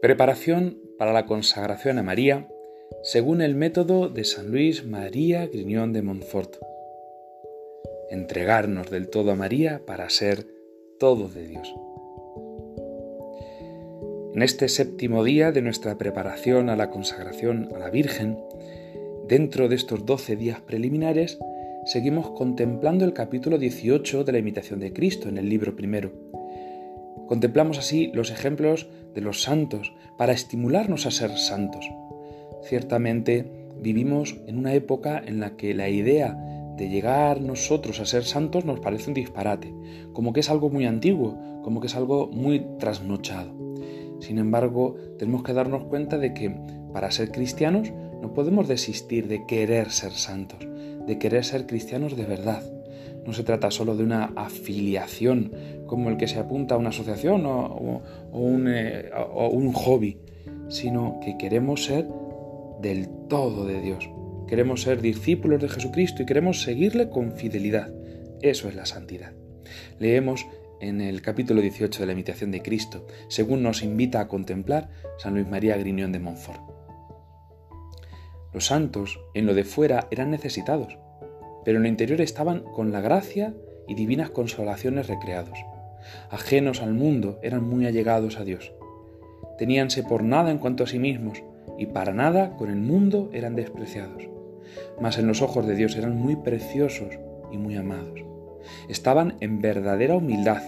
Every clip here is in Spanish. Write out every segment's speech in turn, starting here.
Preparación para la consagración a María según el método de San Luis María Griñón de Montfort. Entregarnos del todo a María para ser todo de Dios. En este séptimo día de nuestra preparación a la consagración a la Virgen, dentro de estos doce días preliminares, seguimos contemplando el capítulo 18 de la imitación de Cristo en el libro primero Contemplamos así los ejemplos de los santos para estimularnos a ser santos. Ciertamente vivimos en una época en la que la idea de llegar nosotros a ser santos nos parece un disparate, como que es algo muy antiguo, como que es algo muy trasnochado. Sin embargo, tenemos que darnos cuenta de que para ser cristianos no podemos desistir de querer ser santos, de querer ser cristianos de verdad. No se trata solo de una afiliación como el que se apunta a una asociación o, un, eh, o un hobby, sino que queremos ser del todo de Dios. Queremos ser discípulos de Jesucristo y queremos seguirle con fidelidad. Eso es la santidad. Leemos en el capítulo 18 de la imitación de Cristo, según nos invita a contemplar San Luis María Griñón de Montfort. Los santos en lo de fuera eran necesitados, pero en lo interior estaban con la gracia y divinas consolaciones recreados. Ajenos al mundo, eran muy allegados a Dios. Teníanse por nada en cuanto a sí mismos, y para nada con el mundo eran despreciados. Mas en los ojos de Dios eran muy preciosos y muy amados. Estaban en verdadera humildad,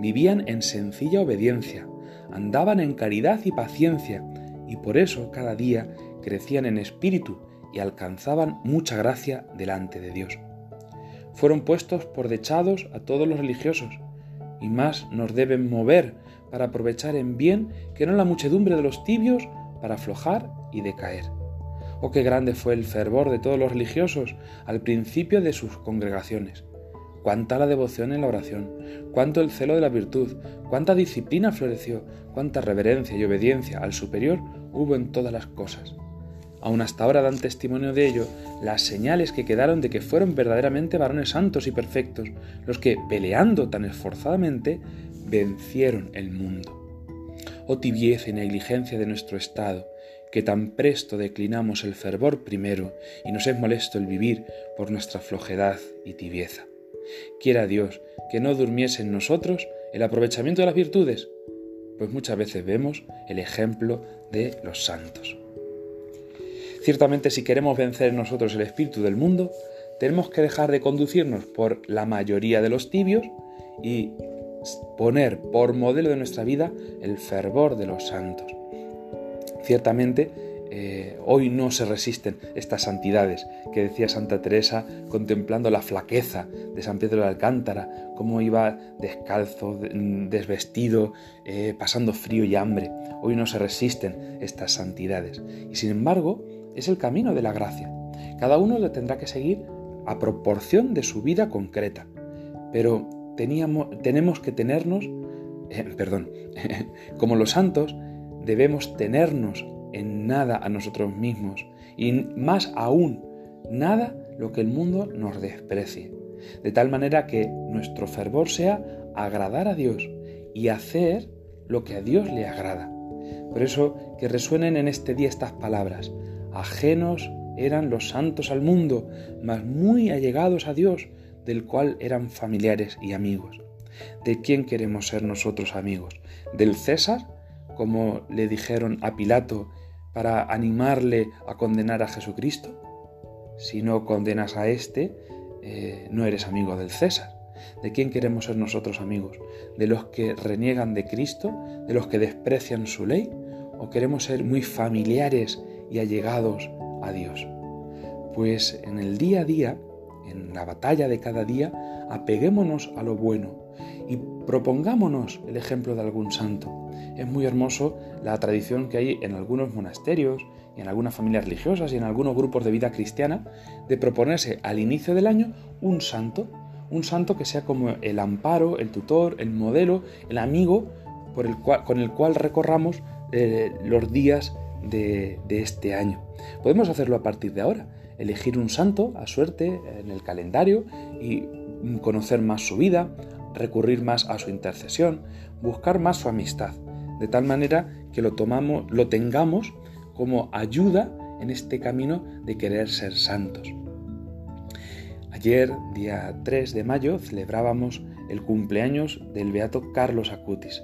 vivían en sencilla obediencia, andaban en caridad y paciencia, y por eso cada día crecían en espíritu y alcanzaban mucha gracia delante de Dios. Fueron puestos por dechados a todos los religiosos, y más nos deben mover para aprovechar en bien que no la muchedumbre de los tibios para aflojar y decaer. Oh, qué grande fue el fervor de todos los religiosos al principio de sus congregaciones. Cuánta la devoción en la oración, cuánto el celo de la virtud, cuánta disciplina floreció, cuánta reverencia y obediencia al superior hubo en todas las cosas. Aún hasta ahora dan testimonio de ello las señales que quedaron de que fueron verdaderamente varones santos y perfectos, los que, peleando tan esforzadamente, vencieron el mundo. Oh tibieza y negligencia de nuestro estado, que tan presto declinamos el fervor primero y nos es molesto el vivir por nuestra flojedad y tibieza. Quiera Dios que no durmiese en nosotros el aprovechamiento de las virtudes, pues muchas veces vemos el ejemplo de los santos. Ciertamente si queremos vencer en nosotros el espíritu del mundo, tenemos que dejar de conducirnos por la mayoría de los tibios y poner por modelo de nuestra vida el fervor de los santos. Ciertamente, eh, hoy no se resisten estas santidades que decía Santa Teresa contemplando la flaqueza de San Pedro de Alcántara, cómo iba descalzo, desvestido, eh, pasando frío y hambre. Hoy no se resisten estas santidades. Y sin embargo, es el camino de la gracia. Cada uno lo tendrá que seguir a proporción de su vida concreta. Pero teníamos, tenemos que tenernos, eh, perdón, como los santos, debemos tenernos en nada a nosotros mismos y más aún, nada lo que el mundo nos desprecie. De tal manera que nuestro fervor sea agradar a Dios y hacer lo que a Dios le agrada. Por eso que resuenen en este día estas palabras. Ajenos eran los santos al mundo, mas muy allegados a Dios, del cual eran familiares y amigos. ¿De quién queremos ser nosotros amigos? ¿Del César? Como le dijeron a Pilato para animarle a condenar a Jesucristo. Si no condenas a éste, eh, no eres amigo del César. ¿De quién queremos ser nosotros amigos? ¿De los que reniegan de Cristo? ¿De los que desprecian su ley? ¿O queremos ser muy familiares y allegados a Dios. Pues en el día a día, en la batalla de cada día, apeguémonos a lo bueno y propongámonos el ejemplo de algún santo. Es muy hermoso la tradición que hay en algunos monasterios y en algunas familias religiosas y en algunos grupos de vida cristiana de proponerse al inicio del año un santo, un santo que sea como el amparo, el tutor, el modelo, el amigo con el cual recorramos eh, los días de, este año. Podemos hacerlo a partir de ahora, elegir un santo a suerte en el calendario y conocer más su vida, recurrir más a su intercesión, buscar más su amistad. de tal manera que lo tomamos, lo tengamos como ayuda en este camino de querer ser santos. Ayer, día 3 de mayo, celebrábamos el cumpleaños del beato Carlos Acutis.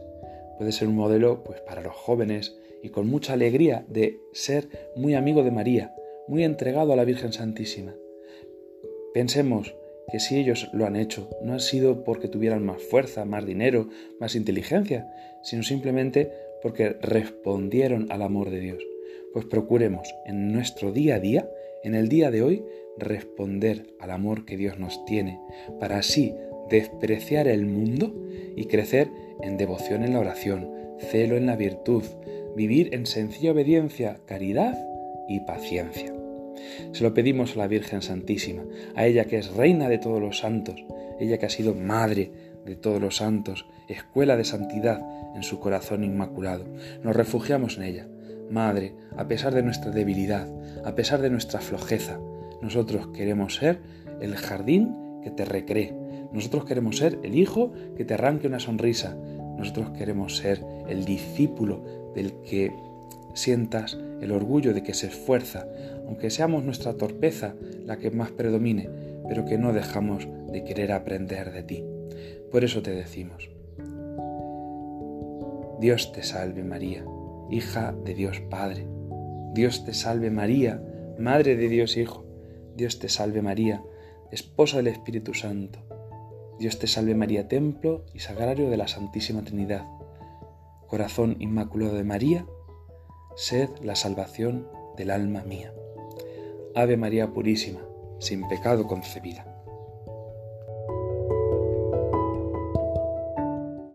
Puede ser un modelo pues para los jóvenes y con mucha alegría de ser muy amigo de María, muy entregado a la Virgen Santísima. Pensemos que si ellos lo han hecho, no ha sido porque tuvieran más fuerza, más dinero, más inteligencia, sino simplemente porque respondieron al amor de Dios. Pues procuremos en nuestro día a día, en el día de hoy, responder al amor que Dios nos tiene, para así despreciar el mundo y crecer en devoción en la oración, celo en la virtud, vivir en sencilla obediencia, caridad y paciencia. Se lo pedimos a la Virgen Santísima, a ella que es reina de todos los santos, ella que ha sido madre de todos los santos, escuela de santidad en su corazón inmaculado. Nos refugiamos en ella. Madre, a pesar de nuestra debilidad, a pesar de nuestra flojeza, nosotros queremos ser el jardín que te recree. Nosotros queremos ser el hijo que te arranque una sonrisa. Nosotros queremos ser el discípulo del que sientas el orgullo de que se esfuerza, aunque seamos nuestra torpeza la que más predomine, pero que no dejamos de querer aprender de ti. Por eso te decimos, Dios te salve María, hija de Dios Padre. Dios te salve María, Madre de Dios Hijo. Dios te salve María, esposa del Espíritu Santo. Dios te salve María, templo y sagrario de la Santísima Trinidad. Corazón Inmaculado de María, sed la salvación del alma mía. Ave María Purísima, sin pecado concebida.